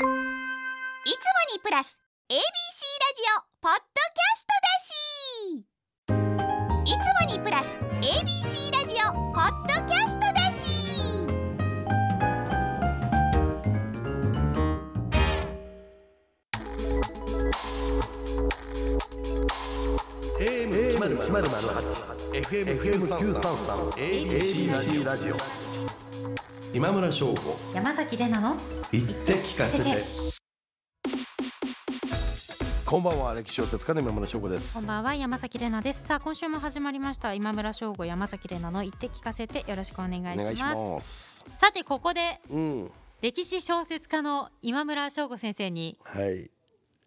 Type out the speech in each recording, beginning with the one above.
いつもにプラス ABC ラジオポッドキャストだしいつもにプラス ABC ラジオポッドキャストだし AM 一ゼロゼロ FM 九三三 ABC ラジオ今村翔吾。山崎れなの言って聞かせて。こんばんは歴史小説家の今村翔吾でこんすばんは山崎れなです。さあ今週も始まりました。今村翔吾山崎れなの言って聞かせて。よろしくお願いします。お願いします。さてここでうん。歴史小説家の今村翔吾先生にはい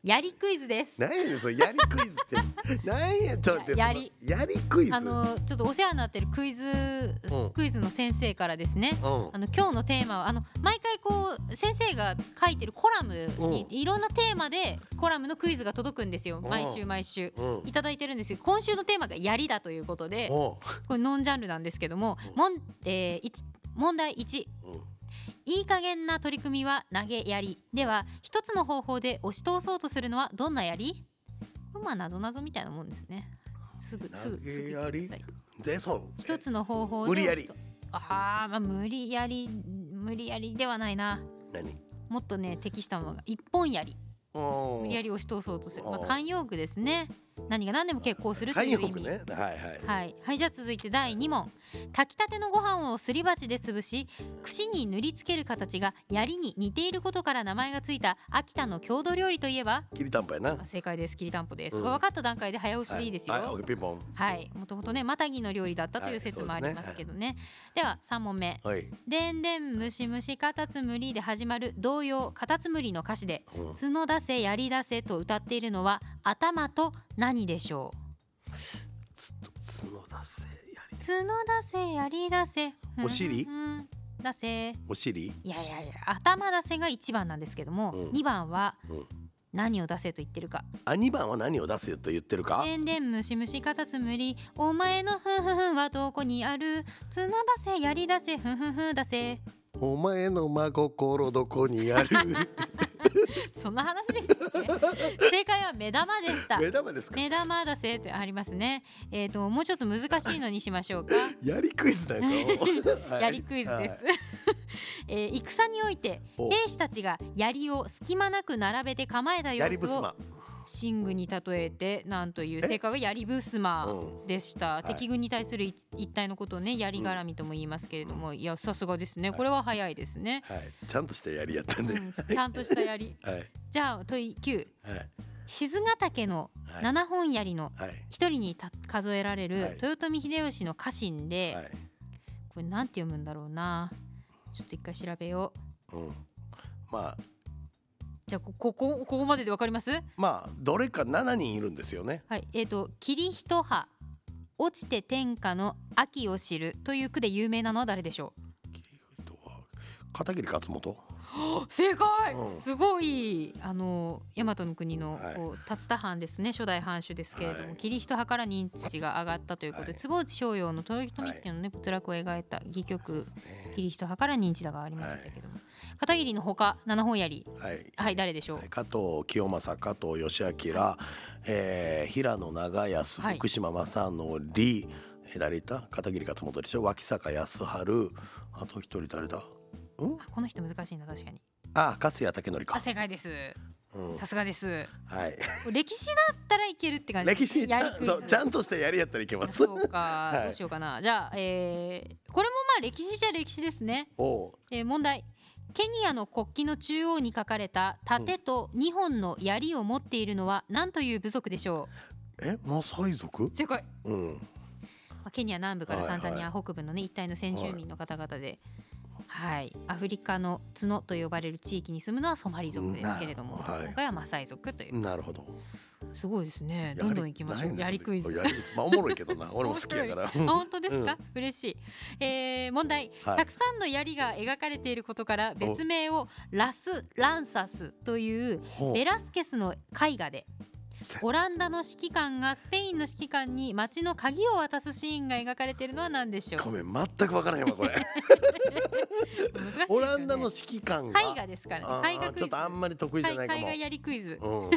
やりクイズです。何やねんそれやりクイズって。何やちょっと待ってやりそのやりクイズ？あのちょっとお世話になってるクイズ、うん。クイズの先生からですね。うん。あの今日のテーマはあの毎回こう先生が書いてるコラムにいろんなテーマでコラムのクイズが届くんですよ。うん。毎週毎週。うん。いただいてるんですけど今週のテーマがやりだということでおうこれノンジャンルなんですけどももん、えー一問題1うんいい加減な取り組みは投げやり。では一つの方法で押し通そうとするのはどんなやり？これまあ謎謎みたいなもんですね。すぐすぐすぐ言ってください。でそう。一つの方法で無理やり。あーまあ無理やり無理やりではないな。何？もっとね適したものが一本やり。無無理やり押し通そうとする。まあうん慣用句ですね何が何でも結構するという意味。ね。はいはい。はい、はい、じゃあ続いて第2問。炊きたてのご飯をすり鉢で潰し串に塗りつける形が槍に似ていることから名前がついた秋田の郷土料理といえば？きりたんぽやな。あ正解です。きりたんぽです、うん。分かった段階で早押しでいいですよ。はいはいもともとねマタギの料理だったというはい説もありますそうですね。けどね,、では3問目。はい「でんでんむしむしカタツムリ」で始まる童謡カタツムリの歌詞でうん「角出せ槍出せ」と歌っているのは頭と何でしょう？つ角出せやり。角出せ槍出せ。お尻？うんせ。お尻？いやいやいや頭出せが1番なんですけども、うん。2番はうん。何を出せと言ってるか。あ二番は何を出せと言ってるか？でんでんむしむしカタツムリ。お前のふんふんふんはどこにある？角出せ槍出せふんふんふん出せ。お前の真心どこにある？そんな話でしたっけ？正解は目玉でした。目玉ですか？目玉出せってありますね。えっ、ともうちょっと難しいのにしましょうか。やりクイズだよはい。やりクイズです、えー戦においてお兵士たちが槍を隙間なく並べて構えた様子を寝具に例えてなんという正解は槍ぶすまうんでした、い敵軍に対する一体のことをね槍絡みとも言いますけれども、いやさすがですねこれは早いですね、はいちゃんとしたやりやったんでうんちゃんとした槍はいじゃあ問い9はい静ヶ岳の七本槍の一人にた数えられる豊臣秀吉の家臣で、これなんて読むんだろうなちょっと一回調べよううんまあじゃあこここここまででわかります？まあどれか7人いるんですよね。はい。えー、と「霧一葉落ちて天下の秋を知る」という句で有名なのは誰でしょ片桐勝元？う 正解、うん。すごいあの大和の国のはい。こう竜田藩ですね。初代藩主ですけれども、はい。霧一葉から認知が上がったということで、はい。坪内逍遥の豊臣ってい。うのね没落を描いた戯曲「霧一葉から認知だ」がありましたけども、片桐のほか七本槍。はい。はい誰でしょう、はい。加藤清正加藤義明、えー平野長康はい。福島正則、えー誰いた？片桐勝元でしょ？脇坂康晴あと一人誰だ？うん？あこの人難しいな確かに。あ粕谷武則あか、正解です。うん、さすがです。はい。歴史だったらいけるって感じ。歴史ちゃそうちゃんとしたやりやったらいけます。そうか、はい。どうしようかな。じゃあ、えーこれもまあ歴史じゃ歴史ですね、おう。えー問題。ケニアの国旗の中央に書かれた盾と2本の槍を持っているのは何という部族でしょえマサイ族？う正解、うん。まあ、ケニア南部からはい。タンザニア北部のね一帯の先住民の方々で、はい、アフリカの角と呼ばれる地域に住むのはソマリ族ですけれども、はい。今回はマサイ族という、なるほど。すごいですね。どんどん行きましょうやりクイズ。まあおもろいけどな。俺も好きやから。あ本当ですか、嬉しい、えー問題、はい。たくさんの槍が描かれていることから別名をラス・ランサスという。ベラスケスの絵画でオランダの指揮官がスペインの指揮官に街の鍵を渡すシーンが描かれているのは何でしょう？ごめん全く分からへんわこれ。ね。オランダの指揮官が。絵画ですからね。絵画クイズ。ちょっとあんまり得意じゃないかも、絵画やりクイズ。うん。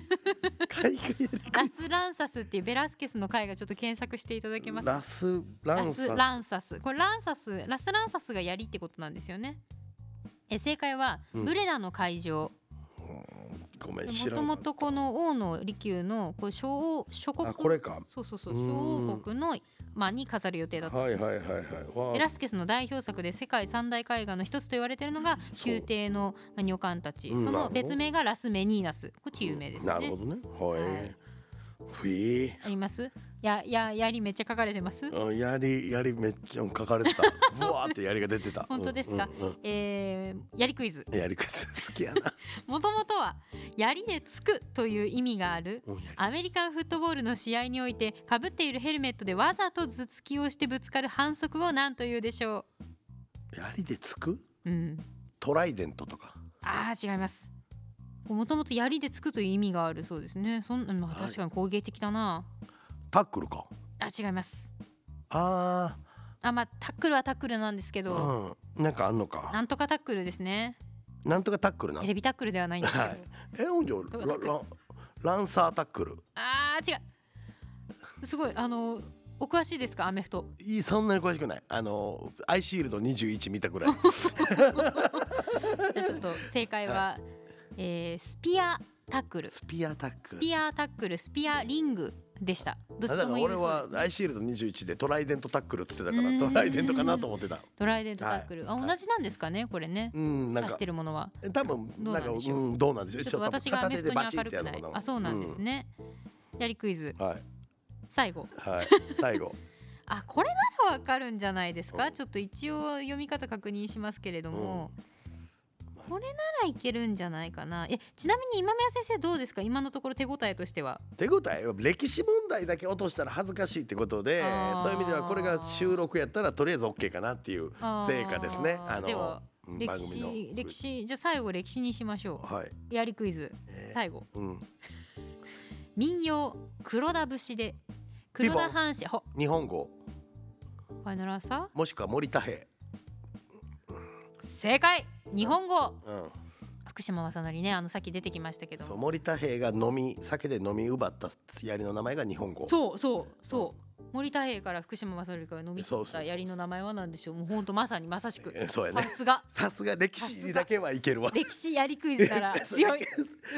海外やりラスランサスっていうベラスケスの絵画ちょっと検索していただけます？ラスラランサス。ランサスこれランサス。ラスランサスが槍ってことなんですよね。え正解はうん。ブレダの会場ごめんもともとこの王の利休のこう小王諸国あこれか。そうそうそう小王国のまあに飾る予定だったんです、はいはいはいはい。わあ。ベラスケスの代表作で世界三大絵画の一つと言われているのが宮廷のまあ女官たち、その別名がラスメニーナス。こっち有名ですよね。なるほどね。はい、はい。ふいあります？やや槍めっちゃ書かれてます？うんやりやりめっちゃ書かれてた。ブワーってやりが出てた。本当ですか？うんうんえー、槍クイズ。うんやりく 好きやな。もともとは槍でつくという意味がある。アメリカンフットボールの試合においてかぶっているヘルメットでわざと頭突きをしてぶつかる反則を何というでしょやりでつく？ううん。トライデントとか。あー違います。もともと槍でつくという意味があるそうですね。そんな、まあ、はい。確かに攻撃的だな、タックルか。あ違います。ああまあタックルはタックルなんですけあど、うん。なんかあんのか。なんとかタックルですね。なんとかタックルな。テレビタックルではないんですけど、はい。えほんじゃタックルララランサータックル。あー違う。すごいあのお詳しいですか？アメフト。いいそんなに詳しくない。あのアイシールド21見たぐらい。じゃあちょっと正解は、えースピアタックル。スピアタックル。スピアタックルスピアリングでした。どっちとも言えだから俺るそうです、ね、はアイシールド21でトライデントタックルって言ってたからトライデントかなと思ってた。トライデントタックル、はい。あ同じなんですかねこれね。うんなんか指してるものは。多分どうなんんでしょう。うんどうなんでしょう。ちょっと私がアメフトに明るくないあそうなんですね、やりクイズ。うんはい。最後。はい。最後。あこれならわかるんじゃないですか？ちょっと一応読み方確認しますけれども、これならいけるんじゃないかな。えちなみに今村先生どうですか？今のところ手応えとしては。手応えは歴史問題だけ落としたら恥ずかしいってことでそういう意味ではこれが収録やったらとりあえず OK かなっていう成果ですね。あの歴番組の。史歴史じゃあ最後歴史にしましょはい、うやりクイズ。えー最後。うん、民謡黒田節で黒田藩士ほ。日本語。ファイナルアンサーもしくは森田平、正解。日本語。うん、福島正則ねあのさっき出てきましたけど。そう森田平が飲み酒で飲み奪った槍の名前が日本語。そうそうそう森田平から福島正則から飲み取た槍の名前は何でしょう？もう本当まさにまさしく。えそうやね。さすが。さすが。歴史だけはいけるわ。歴史槍クイズなら 強い。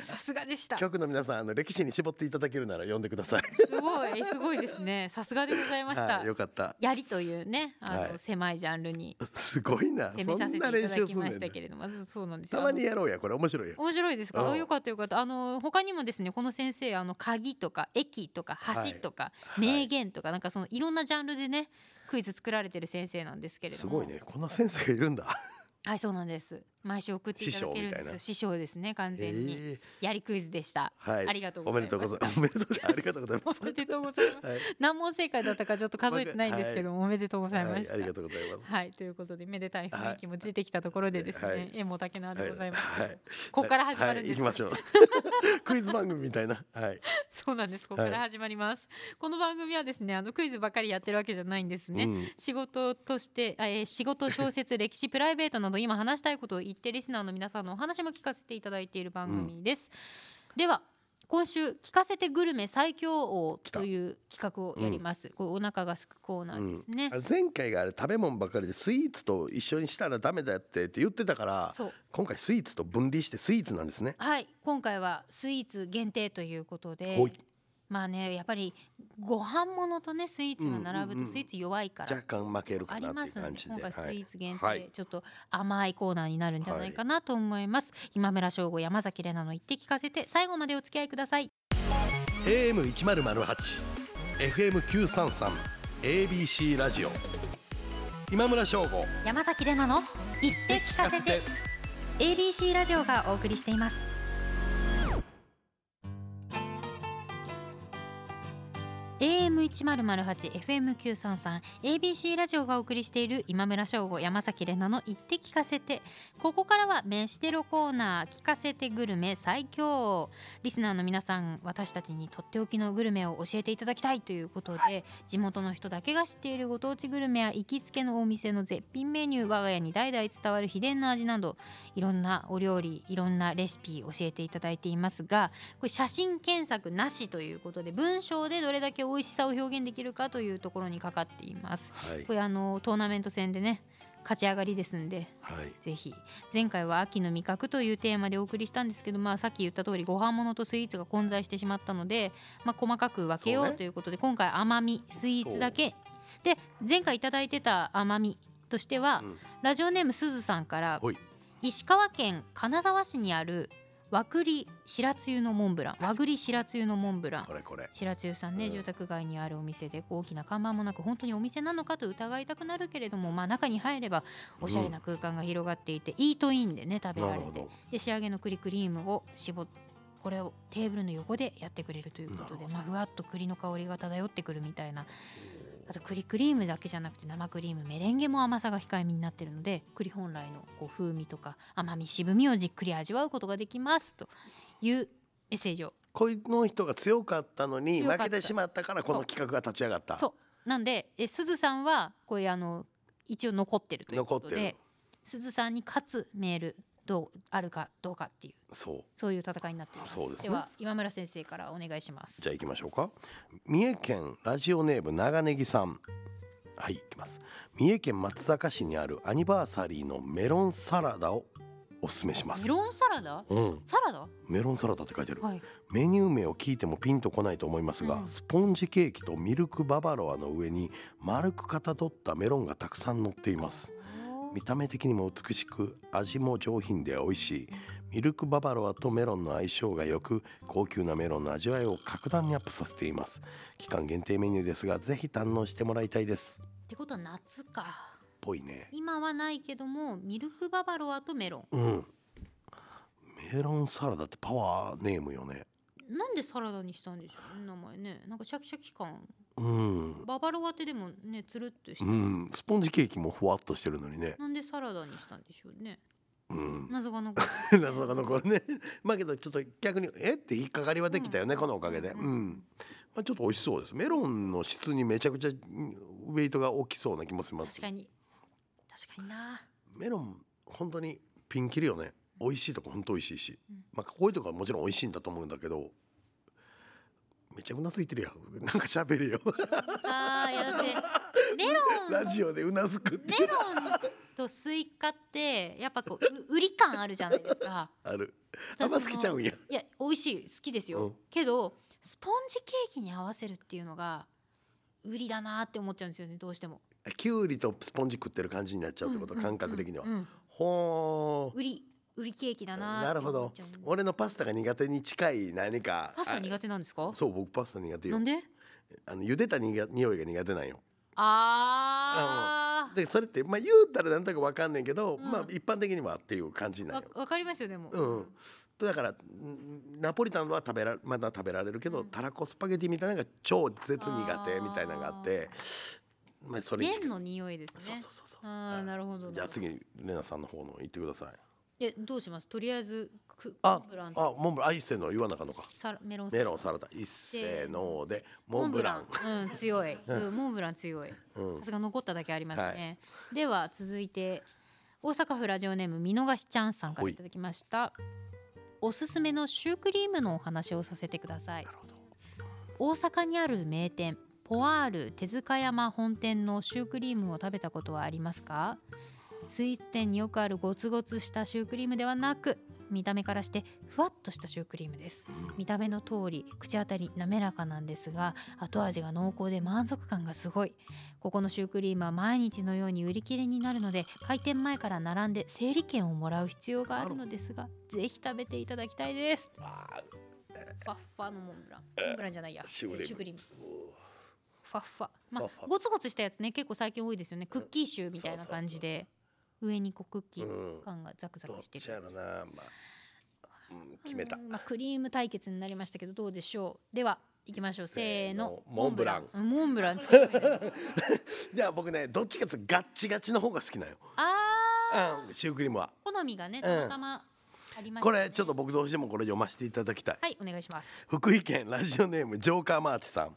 さすがでした。す局の皆さんあの歴史に絞っていただけるなら読んでください。ごいすごいですね。さすがでございました。はい、よかった。槍というねあの、はい。狭いジャンルにすごいな。攻めそんなさせていただきましたけれども。あそうなんですよ。たまにやろうやこれ。面白いよ。面白いですか、うん。あよかったよかった。あの他にもですねこの先生あの鍵とか駅とか橋とか、はい。名言とかなんかそのいろんなジャンルでねクイズ作られてる先生なんですけれども。すごいね。こんな先生がいるんだ。はいそうなんです毎週送っていただけるんですよ。師匠ですね完全に、え。やりクイズでした、ーはい。ありがとうございましたでとうございます。おめでとうございます。ありがとうございまおすめでとうございます。はい。何問正解だったかちょっと数えてないんですけども、おめでとうございました、はい。ありがとうございます。はい。ということでめでたい雰囲気も出てきたところでですね、はい。縁も竹縄でございます、はい。はい。ここから始まるんです、はい、行きましょう。クイズ番組みたいな。はい。そうなんです。ここから始まります、この番組はですねあのクイズばかりやってるわけじゃないんですね、うん。仕事として、あえー仕事小説歴史プライベートなど今話したいことを言ってリスナーの皆さんのお話も聞かせていただいている番組です、では今週聞かせてグルメ最強王という企画をやります、こうお腹がすくコーナーですね、あれ前回があれ食べ物ばかりでスイーツと一緒にしたらダメだってって言ってたから今回スイーツと分離してスイーツなんですね。はい。今回はスイーツ限定ということでまあねやっぱりご飯物とねスイーツが並ぶとスイーツ弱いから、若干負けるかあなっていうりますんで感じで今回スイーツ限定、はい。ちょっと甘いコーナーになるんじゃないかなと思います、今村翔吾山崎怜奈の言って聞かせて最後までお付き合いください。AM 一0 0 8 FM 九三三 ABC ラジオ。今村翔吾。山崎怜奈の言って聞かせて。ABC ラジオがお送りしています AM1008、FM933、ABC ラジオがお送りしている今村翔吾、山崎怜奈の言って聞かせて。ここからは飯テロコーナー、聞かせてグルメ最強。リスナーの皆さん、私たちにとっておきのグルメを教えていただきたいということで、地元の人だけが知っているご当地グルメや行きつけのお店の絶品メニュー、我が家に代々伝わる秘伝の味など、いろんなお料理、いろんなレシピ教えていただいていますが、これ写真検索なしということで、文章でどれだけ美味しさを表現できるかというところにかかっています。はい。これあのトーナメント戦でね勝ち上がりですんではい。ぜひ。前回は秋の味覚というテーマでお送りしたんですけど、まあ、さっき言った通りご飯物とスイーツが混在してしまったので、まあ、細かく分けよそうということで今回甘みスイーツだけ。で前回いただいてた甘みとしては、うん。ラジオネームすずさんから石川県金沢市にある和栗白つゆのモンブラン。和栗白つゆのモンブラン。これこれ。白津さんね、うん。住宅街にあるお店で大きな看板もなく本当にお店なのかと疑いたくなるけれども、まあ、中に入ればおしゃれな空間が広がっていて、イートインでね食べられてで仕上げの栗クリームを絞っこれをテーブルの横でやってくれるということで、まあ、ふわっと栗の香りが漂ってくるみたいなあと栗クリームだけじゃなくて生クリームメレンゲも甘さが控えめになってるので栗本来のこう風味とか甘み渋みをじっくり味わうことができますというメッセージを。この人が強かったのに負けてしまったからこの企画が立ち上がった。そう。なんでえすずさんはこれあの一応残ってるということですずさんに勝つメールどうあるかどうかっていうそう。そういう戦いになっています。そうですね。は今村先生からお願いします。じゃあ行きましょうか。三重県ラジオネーム長ネギさん。はい行きます。三重県松阪市にあるアニバーサリーのメロンサラダをおすすめします。メロンサラダ？うん。サラダ？メロンサラダって書いてある、はい。メニュー名を聞いてもピンとこないと思いますが、うん。スポンジケーキとミルクババロアの上に丸くかたどったメロンがたくさん乗っています見た目的にも美しく味も上品で美味しい。ミルクババロアとメロンの相性が良く高級なメロンの味わいを格段にアップさせています。期間限定メニューですがぜひ堪能してもらいたいです。ってことは夏か。ぽいね。今はないけどもミルクババロアとメロン。うん。メロンサラダってパワーネームよね。なんでサラダにしたんでしょうね名前ね。なんかシャキシャキ感うん。ババロアってでもねつるっとして、うん。スポンジケーキもふわっとしてるのにね。なんでサラダにしたんでしょうね。うん。謎が残る。謎が残るね。まあけどちょっと逆にえ？って引っかかりはできたよね、このおかげで。うん、まあ、ちょっと美味しそうです。メロンの質にめちゃくちゃうんウェイトが大きそうな気もします。確かに。確かにな。メロン本当にピンキリよね。美味しいとこ本当美味しいし、うん。まあこういうとこはもちろん美味しいんだと思うんだけどめっちゃうなずいてるやん。なんか喋るよ。あーいやだって。メロン。ラジオでうなずくって。メロンとスイカってやっぱこうう売り感あるじゃないですか。ある。だ甘好きちゃうんや。いや美味しい。好きですよ、うん。けどスポンジケーキに合わせるっていうのが売りだなって思っちゃうんですよね。どうしても。きゅうりとスポンジ食ってる感じになっちゃうってこと、うんうん感覚的には、うんうんほー。売り売りケーキだななるほど。俺のパスタが苦手に近い何か。パスタ苦手なんですか？あそう僕パスタ苦手よ。なんで？あの茹でたにが匂いが苦手なんよ。あでそれってまあ言うたらなんとかわかんねんけど、うん。まあ一般的にはっていう感じなんよ。わかりますよでも、うん。だからんナポリタンは食べらまだ食べられるけど、うん。たらこスパゲティみたいなのが超絶苦手みたいなのがあってまあそれ麺の匂いですね。そうそうそうそう。ああなるほど。じゃあ次レナさんの方の言ってくださいえどうします？とりあえずクあモンブランあモンブラン。あ一斉の言わなあかんのか。サラメロンメロンサラダ。一斉のでモンブラン。うん強い、うん、モンブラン強い。うん。さすが残っただけありますね、では続いて大阪府ラジオネーム見逃しちゃんさんからい。ただきました。おすすめのシュークリームのお話をさせてください。大阪にある名店ポワール手塚山本店のシュークリームを食べたことはありますか？スイーツ店によくあるゴツゴツしたシュークリームではなく見た目からしてふわっとしたシュークリームです。見た目の通り口当たり滑らかなんですが後味が濃厚で満足感がすごい。ここのシュークリームは毎日のように売り切れになるので開店前から並んで整理券をもらう必要があるのですがぜひ食べていただきたいです。あファッファのモンブランモンブランじゃないや。シュークリーム。ファッファ。まあゴツゴツしたやつね結構最近多いですよね。クッキーシューみたいな感じで上にこうクッキーうん。感がザクザクしてる。ちやろなまあ、うん、決めた。うんまあ、クリーム対決になりましたけどどうでしょう。では行きましょう。せーの。モンブラン。うんモンブラン。強いねじゃあ僕ねどっちかっていうとガッチガチの方が好きなよ。あうんシュークリームは。ー好みがねたまたまありましたこねれちょっと僕どうしてもこれ読ませていただきたい。はいお願いします。福井県ラジオネームジョーカーマーチさん。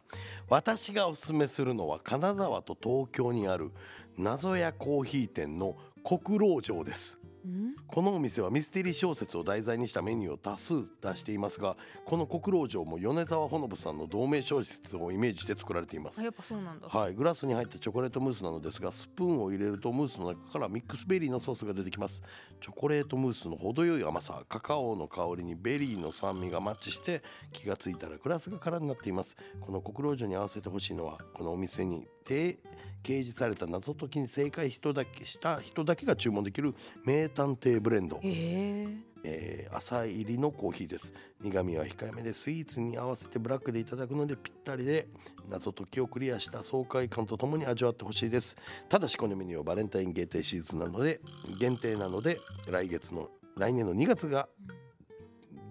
私がおすすめするのは金沢と東京にある謎屋コーヒー店の国老城です。うん？このお店はミステリー小説を題材にしたメニューを多数出していますがこの国老城も米沢ほのぶさんの同名小説をイメージして作られています。あやっぱそうなんだ。はい、グラスに入ったチョコレートムースなのですがスプーンを入れるとムースの中からミックスベリーのソースが出てきます。チョコレートムースの程よい甘さカカオの香りにベリーの酸味がマッチして気がついたらグラスが空になっています。この国老城に合わせてほしいのはこのお店に提掲示された謎解きに正解人だけした人だけが注文できる名探偵ブレンド。へえ。えー浅煎りのコーヒーです。苦味は控えめでスイーツに合わせてブラックでいただくのでぴったりで謎解きをクリアした爽快感とともに味わってほしいです。ただしこのメニューはバレンタイン限定シーズンなので限定なので来月の来年の2月が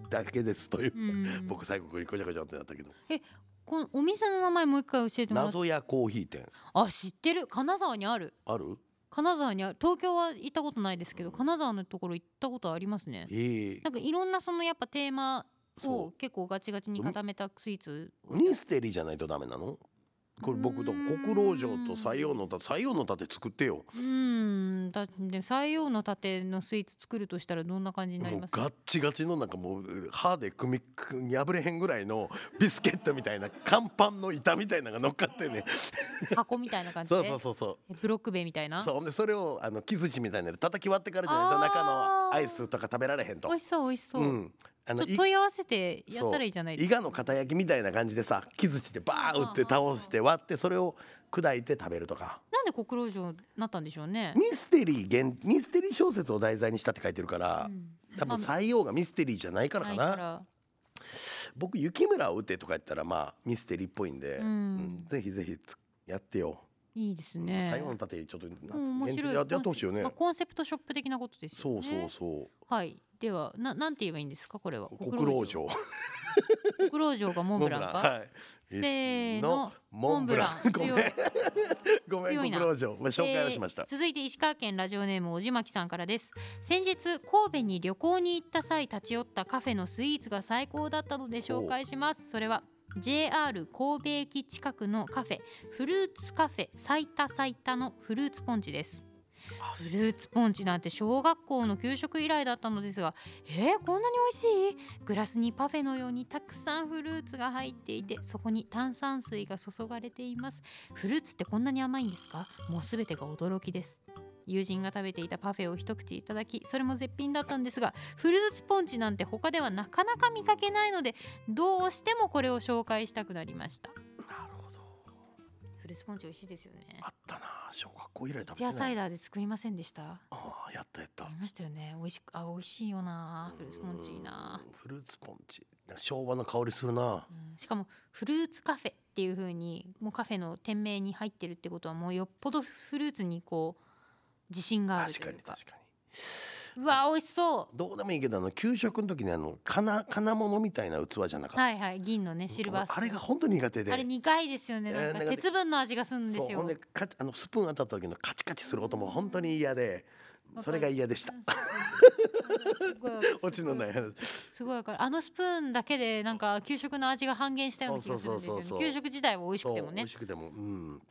だけですという、うん。僕最後ごちゃごちゃってなったけどこのお店の名前もう一回教えてもらって。謎屋コーヒー店。あ知ってる。金沢にある。ある？金沢にある。東京は行ったことないですけど金沢のところ行ったことありますね。えーなんかいろんなそのやっぱテーマそを結構ガチガチに固めたスイーツを。ミステリーじゃないとダメなの？これ僕と国老城と西洋の盾西洋の盾作ってよ。うーん。だで西洋の盾のスイーツ作るとしたらどんな感じになります？もうガッチガチのなんかもう歯で組み破れへんぐらいのビスケットみたいな乾パンの板みたいなのが乗っかってね箱みたいな感じそうでそうそうそえブロック塀みたいうな？そう。でそれをあの木槌みたいなので叩き割ってからじゃないと中のアイスとか食べられへんと。美味しそう美味しそう、うんあの問い合わせてやったらいいじゃないですか。伊賀の片焼きみたいな感じでさ木槌でバーン打って倒して割ってそれを砕いて食べるとか。なんで国老城になったんでしょうね。ミステリー原ミステリー小説を題材にしたって書いてるから、うん。多分あ採用がミステリーじゃないからかな。僕雪村を打てとか言ったらまあミステリーっぽいんで、うん。うんぜひぜひつやってよ、いいですね。最後の盾ちょっとなうん面白い。やってほしいよね、まあコンセプトショップ的なことですよそうねそうそう。はいではななんて言えばいいんですか？これは。国老城。国老城がモンブランか？はい。せーのモンブラン。ごめん。ごめん強いな。国老城。ごめん紹介をしました、えー続いて石川県ラジオネームおじまきさんからです。先日神戸に旅行に行った際立ち寄ったカフェのスイーツが最高だったので紹介します。それは JR 神戸駅近くのカフェフルーツカフェ最多最多のフルーツポンチですフルーツポンチなんて小学校の給食以来だったのですがえー、こんなに美味しい？グラスにパフェのようにたくさんフルーツが入っていてそこに炭酸水が注がれています。フルーツってこんなに甘いんですか？もうすべてが驚きです。友人が食べていたパフェを一口いただきそれも絶品だったんですがフルーツポンチなんて他ではなかなか見かけないのでどうしてもこれを紹介したくなりました。なるほどフルーツポンチ美味しいですよね。あったな。小学校以来食べてない。サイダーで作りませんでした？ああやったやった。ありましたよね。美味しくあ美味しいよな。フルーツポンチいいな。うんフルーツポンチ。昭和の香りするな。うん。しかもフルーツカフェっていう風にもうカフェの店名に入ってるってことはもうよっぽどフルーツにこう自信がある確かというかに確かにうわ美味しそう。どうでもいいけどあの給食の時にあの金金物みたいな器じゃなかった。はいはい。銀のねシルバーあれが本当に苦手で。あれ苦いですよね。なんか鉄分の味がするんですよ。ほんでかあのスプーン当たった時のカチカチする音も本当に嫌でそれが嫌でした。落ちのない話す。ごいわかる。あのスプーンだけでなんか給食の味が半減したような気がするんですよね。給食自体は美味しくてもね。美味しくても。うん。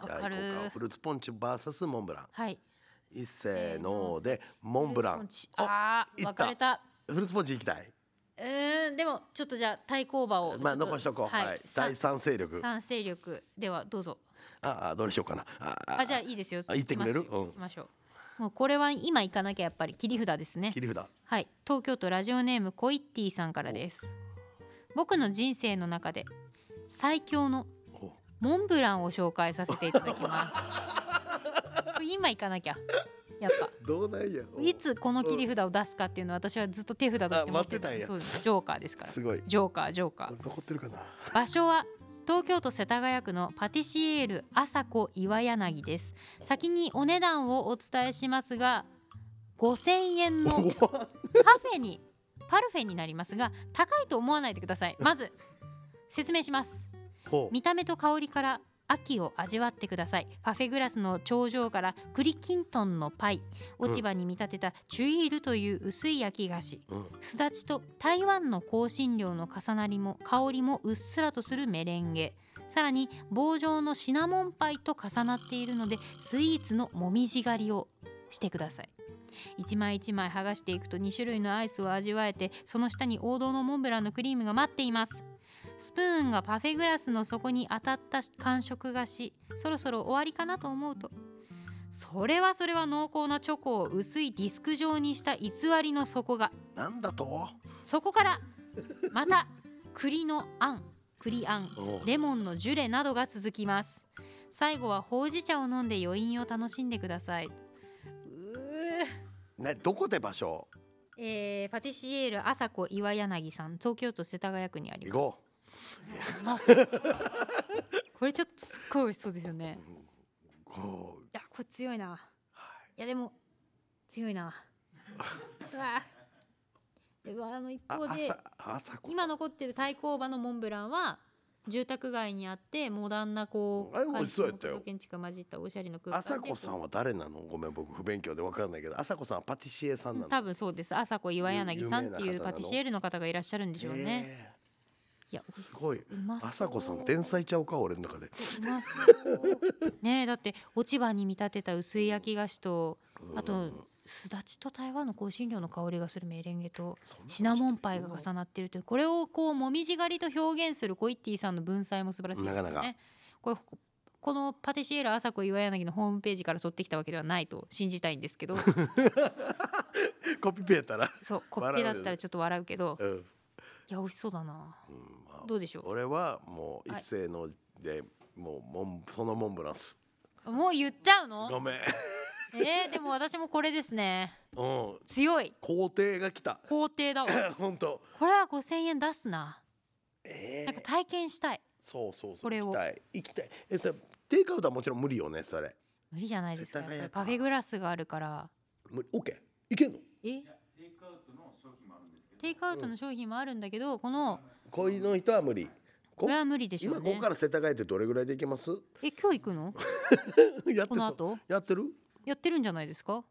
わかるフルーツポンチ VS モンブラン。はい一せーの。でモンブラン。あ分かれた。フルーツポンチ行きたい。うーんでもちょっとじゃあ対抗馬をまあ残しとこう。はい。さ第三勢力。賛成力。ではどうぞ。ああどれしようかな。ああじゃあいいですよ。あ言ってくれる？行きましょう。うん。行きましょう。もうこれは今行かなきゃやっぱり切り札ですね。切り札。はい。東京都ラジオネームコイッティさんからです。僕の人生の中で最強のおモンブランを紹介させていただきます 今行かなきゃ。やっぱ。どうなんや。いつこの切り札を出すかっていうのは私はずっと手札として持ってた。んや。そうです。ジョーカーですから。すごい。ジョーカージョーカー。残ってるかな。場所は東京都世田谷区のパティシエール朝子岩柳です。先にお値段をお伝えしますが5000円の パフェにパルフェになりますが高いと思わないでください。まず説明します。見た目と香りから秋を味わってください。パフェグラスの頂上から栗きんとんのパイ。落ち葉に見立てたチュイールという薄い焼き菓子。うん。すだちと台湾の香辛料の重なりも香りもうっすらとするメレンゲ。さらに棒状のシナモンパイと重なっているのでスイーツのもみじ狩りをしてください。一枚一枚剥がしていくと2種類のアイスを味わえてその下に王道のモンブランのクリームが待っていますスプーンがパフェグラスの底に当たった感触がしそろそろ終わりかなと思うと。それはそれは濃厚なチョコを薄いディスク状にした偽りの底が。なんだと？そこからまた栗のあん栗あんレモンのジュレなどが続きます。最後はほうじ茶を飲んで余韻を楽しんでください。うー。ねどこで場所えーパティシエール朝子岩柳さん東京都世田谷区にあり行ます。こますこれちょっとすっごい美味しそうですよね。うこいやこれ強いな。い。やでも強いな。うわ。でもあの一方で今残ってる対抗馬のモンブランは住宅街にあってモダンなこうあれも美味しそうやったよ。建築が混じったおしゃれな空間で朝子さんは誰なの？ごめん僕不勉強で分かんないけど朝子さんはパティシエさんなの？多分そうです。朝子岩柳さんっていうパティシエールの方がいらっしゃるんでしょうね。へいやえすごい。朝子さん天才ちゃうか俺の中で。うまそう。ねえだって落ち葉に見立てた薄い焼き菓子とあとすだちと台湾の香辛料の香りがするメレンゲとシナモンパイが重なってるというこれをこうもみじ狩りと表現するコイッティさんの文才も素晴らしいですよね。なかなか。これこのパティシエール朝子岩柳のホームページから取ってきたわけではないと信じたいんですけど。コピペやったら。そうコッペだったらちょっと笑うけど。うん。いや美味しそうだな。うんまあどうでしょ俺はもうはい一斉のでもうモンそのモンブランスうもう言っちゃうの？ごめんえー、でも私もこれですね。うん。強い。工程が来た。肯定だわ。本当。これは5000円出すな。えー。なんか体験したい。そうそうそうこれを。行きたい。行きたい。えさテイクアウトはもちろん無理よねそれ。無理じゃないですか。パフェグラスがあるから。無理オッケー。いけんの？え？テイクアウトの商品もあるんだけど、このこういうの人は無理。ここれは無理でしょうね。今ここから世田谷ってどれぐらいで行けます？え今日行くの？この後？やってる？やってるんじゃないですか？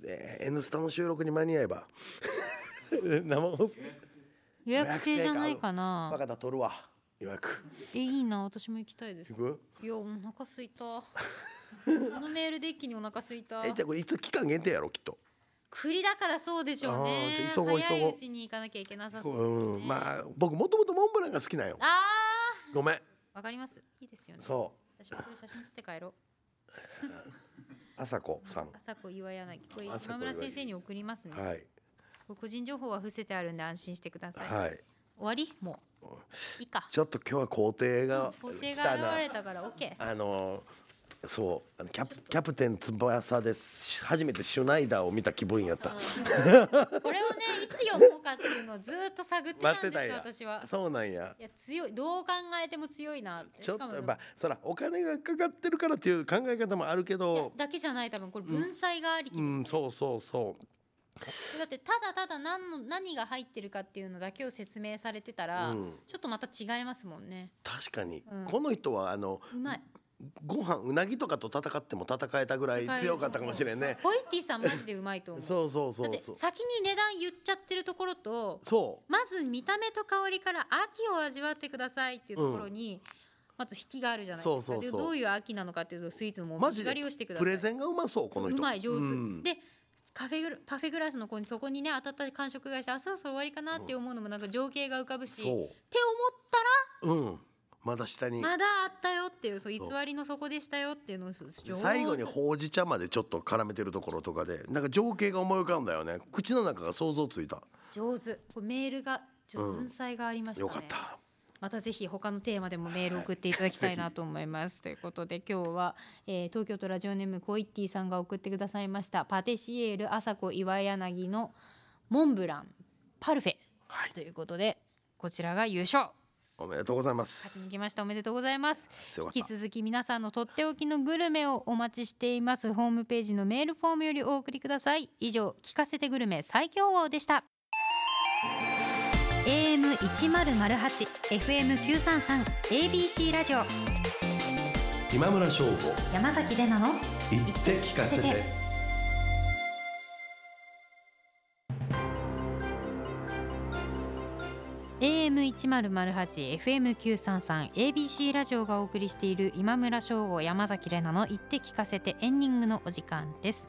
で「N スタ」の収録に間に合えば。生放送？予約制じゃないか分なかった取るわ。予約。えいいな。私も行きたいです。行く？いやお腹すいた。このメールで一気にお腹すいた。えじゃあこれいつ期間限定やろきっと？栗だからそうでしょうね。あー急ごう急ごう。早いうちに行かなきゃいけなさそうですね。うんまあ僕もともとモンブランが好きなんよ。あごめん。ーわかります。いいですよね。そ私もこれ写真撮って帰ろうう 朝子さん。朝子岩柳。これ今村先生に送りますね、はい。個人情報は伏せてあるんで安心してください、はい。終わり？もう。いいか。ちょっと今日は工程が工程が現れたから OK あのそうキャプキャプテン翼です。初めてシュナイダーを見た気分やった。これをねいつ読もうかっていうのをずっと探ってたんですよ待ってたんや。私は。そうなんや。いや強いどう考えても強いな。ちょっとまあそらお金がかかってるからっていう考え方もあるけど。だけじゃない多分これ文才がありき、うんそうそうそう。だってただただ何の何が入ってるかっていうのだけを説明されてたら、うん。ちょっとまた違いますもんね。確かに、うん。この人はあのうまいご飯うなぎとかと戦っても戦えたぐらい強かったかもしれんね。ホイッティさんマジでうまいと思う。そうそうそだってうそう先に値段言っちゃってるところとそまず見た目と香りから秋を味わってくださいっていうところに、まず引きがあるじゃないですか。どういう秋なのかっていうとスイーツもうマジで狩りをしてください。プレゼンがうまそうこの人。うまい上手、うん。でカフェグラパフェグラスの子にそこにね当たった感触がしてあそろそろ終わりかなって思うのもなんか情景が浮かぶし、そう。って思ったうんまだ下に。らまだあったよっていうそう偽りの底でしたよっていうのを最後にほうじ茶までちょっと絡めてるところとかでなんか情景が思い浮かんだよね。口の中が想像ついた。上手。これメールがちょっと文才がありましたね、よかった。またぜひ他のテーマでもメール送っていただきたいなと思います。ということで今日は、えー東京都ラジオネームコイッティさんが送ってくださいました。パティシエール朝子岩柳のモンブランパルフェ、はい。ということでこちらが優勝おめでとうございま勝ちにす来ました。おめでとうございます。引き続き皆さんのとっておきのグルメをお待ちしています。ホームページのメールフォームよりお送りください。以上聞かせてグルメ最強王でした。AM 一ゼロゼロ八 FM 九三三 ABC ラジオ。今村翔吾。山崎れなの言って聞かせて AM 一ゼロゼロ八 FM 九三三 ABC ラジオがお送りしている今村翔吾山崎れなの言って聞かせてエンディングのお時間です。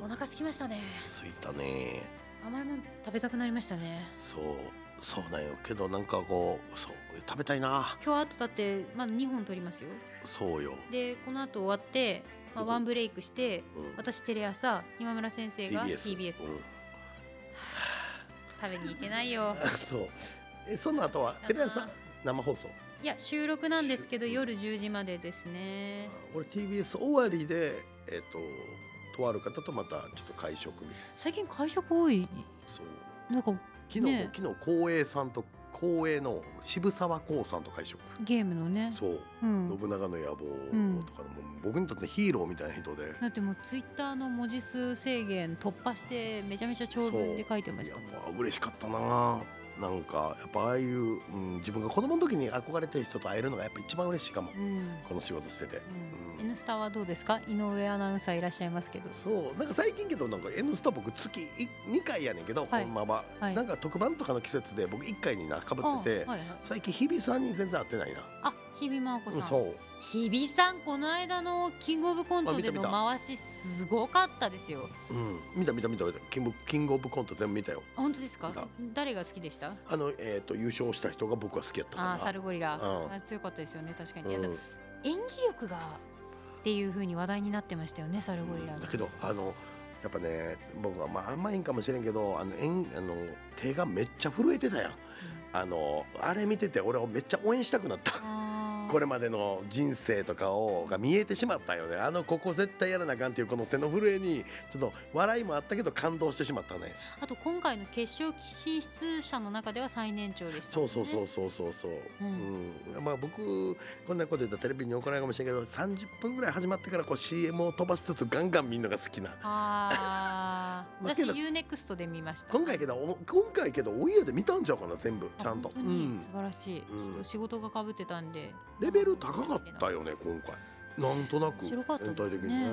お腹空きましたね。ついたね。甘いもん食べたくなりましたね。そうそうなんよ。けどなんかこうそう食べたいな。今日あとだってまだ2本取りますよ。そうよ、でこの後終わって、まあ、ワンブレイクしてうん、私テレ朝今村先生が TBS, TBS うん。食べに行けないよ。そうえその後はテレ朝生放送？いや収録なんですけど夜10時までですね。俺 TBS 終わりでえっ、ととある方とまたちょっと会食みたいな。最近会食多い？そう。なんか昨日、ね。昨日光栄さんと光栄の渋沢光さんと会食。ゲームのね。そう、うん。信長の野望んとかう僕にとってヒーローみたいな人で、だってもうツイッターの文字数制限突破してめちゃめちゃ長文で書いてましたもん。や嬉しかったななんかやっぱああいう、うん、自分が子供の時に憧れてる人と会えるのがやっぱ一番嬉しいかも。うん。この仕事してて、うん。うん。N スタはどうですか？井上アナウンサーいらっしゃいますけど。そう。なんか最近けどなんか「N スタ」僕月2回やねんけど、はい。ほんまは、はい。なんか特番とかの季節で僕1回になかぶあってて、はいはい、最近日比さんに全然会ってないな、あ日比真央子さん、そう。日比さんこの間のキングオブコントでの回しすごかったですよ。うん。見た見た見た見た。キングキングオブコント全部見たよ。あ本当ですか？誰が好きでした？あの、えー、と優勝した人が僕は好きやったから。あーサルゴリラ、うん。あ強かったですよね。確かに、うん。演技力がっていう風に話題になってましたよねサルゴリラがだけどあのやっぱね僕はまああんまいいんかもしれんけどあのえんあの手がめっちゃ震えてたやん。あのあれ見てて俺はめっちゃ応援したくなったこれまでの人生とかをが見えてしまったよね。あのここ絶対やらなあかんっていうこの手の震えにちょっと笑いもあったけど感動してしまったね。あと今回の決勝進出者の中では最年長でしたね。そうそうそうそうそうそう、ううん。んまあ僕こんなこと言ったらテレビに怒られるかもしれんけど30分ぐらい始まってからこう CM を飛ばしつつガンガン見るのが好きな。あ まあけど UNEXT で見ました。今回けどお今回けどオンエアで見たんちゃうかな全部。ちゃんと。あ本当に素晴らしい、うん。仕事がかぶってたんでレベル高かったよね今回。なんとなく全体的にね。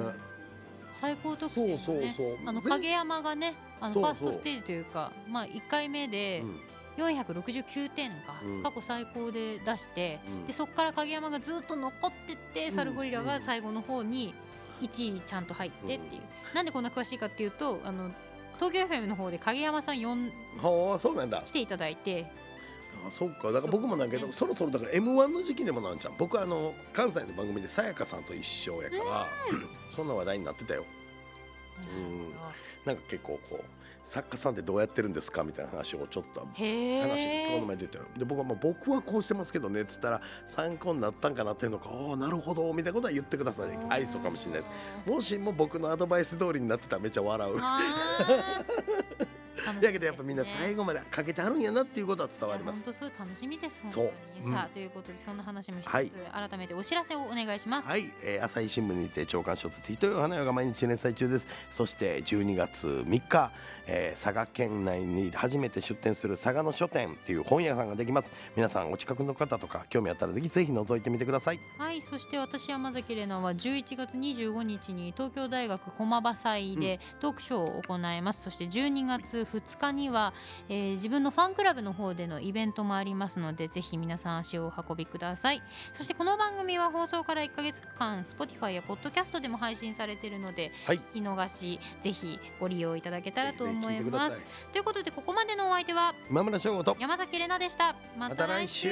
最高得点そうそうそう。あの全影山がねあのファーストステージというかまあ1回目でうん。469点か、うん。過去最高で出して、うん。でそこから影山がずっと残ってって、うん。サルゴリラが最後の方に1位ちゃんと入ってっていう、なんでこんな詳しいかっていうとあの東京 FM の方で影山さん呼んはあそうなんだ。来ていただいてあそうか。だから僕もなんかけどそろそろだから m 1の時期でもなんちゃん僕あの関西の番組でさやかさんと一緒やから そんな話題になってたよ。うん。なんか結構こう作家さんってどうやってるんですかみたいな話をちょっとへ話このえ前出てよで僕はまあ僕はこうしてますけどねっつったら参考になったんかなっていうのかああなるほどみたいなことは言ってください愛想かもしれないです。もしも僕のアドバイス通りになってたらめっちゃ笑う だけどやっぱみんな最後までかけてはるんやなっていうことは伝わります。本当そう楽しみです本そう。当に。さあ、うんということでそんな話もしつつ、はい。改めてお知らせをお願いします、はい、えー朝日新聞にて長官小説「糸よ花よ」が毎日連載中です。そして12月3日、えー佐賀県内に初めて出店する佐賀の書店っていう本屋さんができます。皆さんお近くの方とか興味あったらぜひぜひ覗いてみてください。はい、そして私山崎怜奈は11月25日に東京大学駒場祭でトークショーを行います、そして12月2日には、えー自分のファンクラブの方でのイベントもありますのでぜひ皆さん足をお運びください。そしてこの番組は放送から1ヶ月間 Spotify や Podcast でも配信されているのではい。聞き逃しぜひご利用いただけたらと思います。ということでここまでのお相手は今村翔吾と山崎怜奈でした。また来週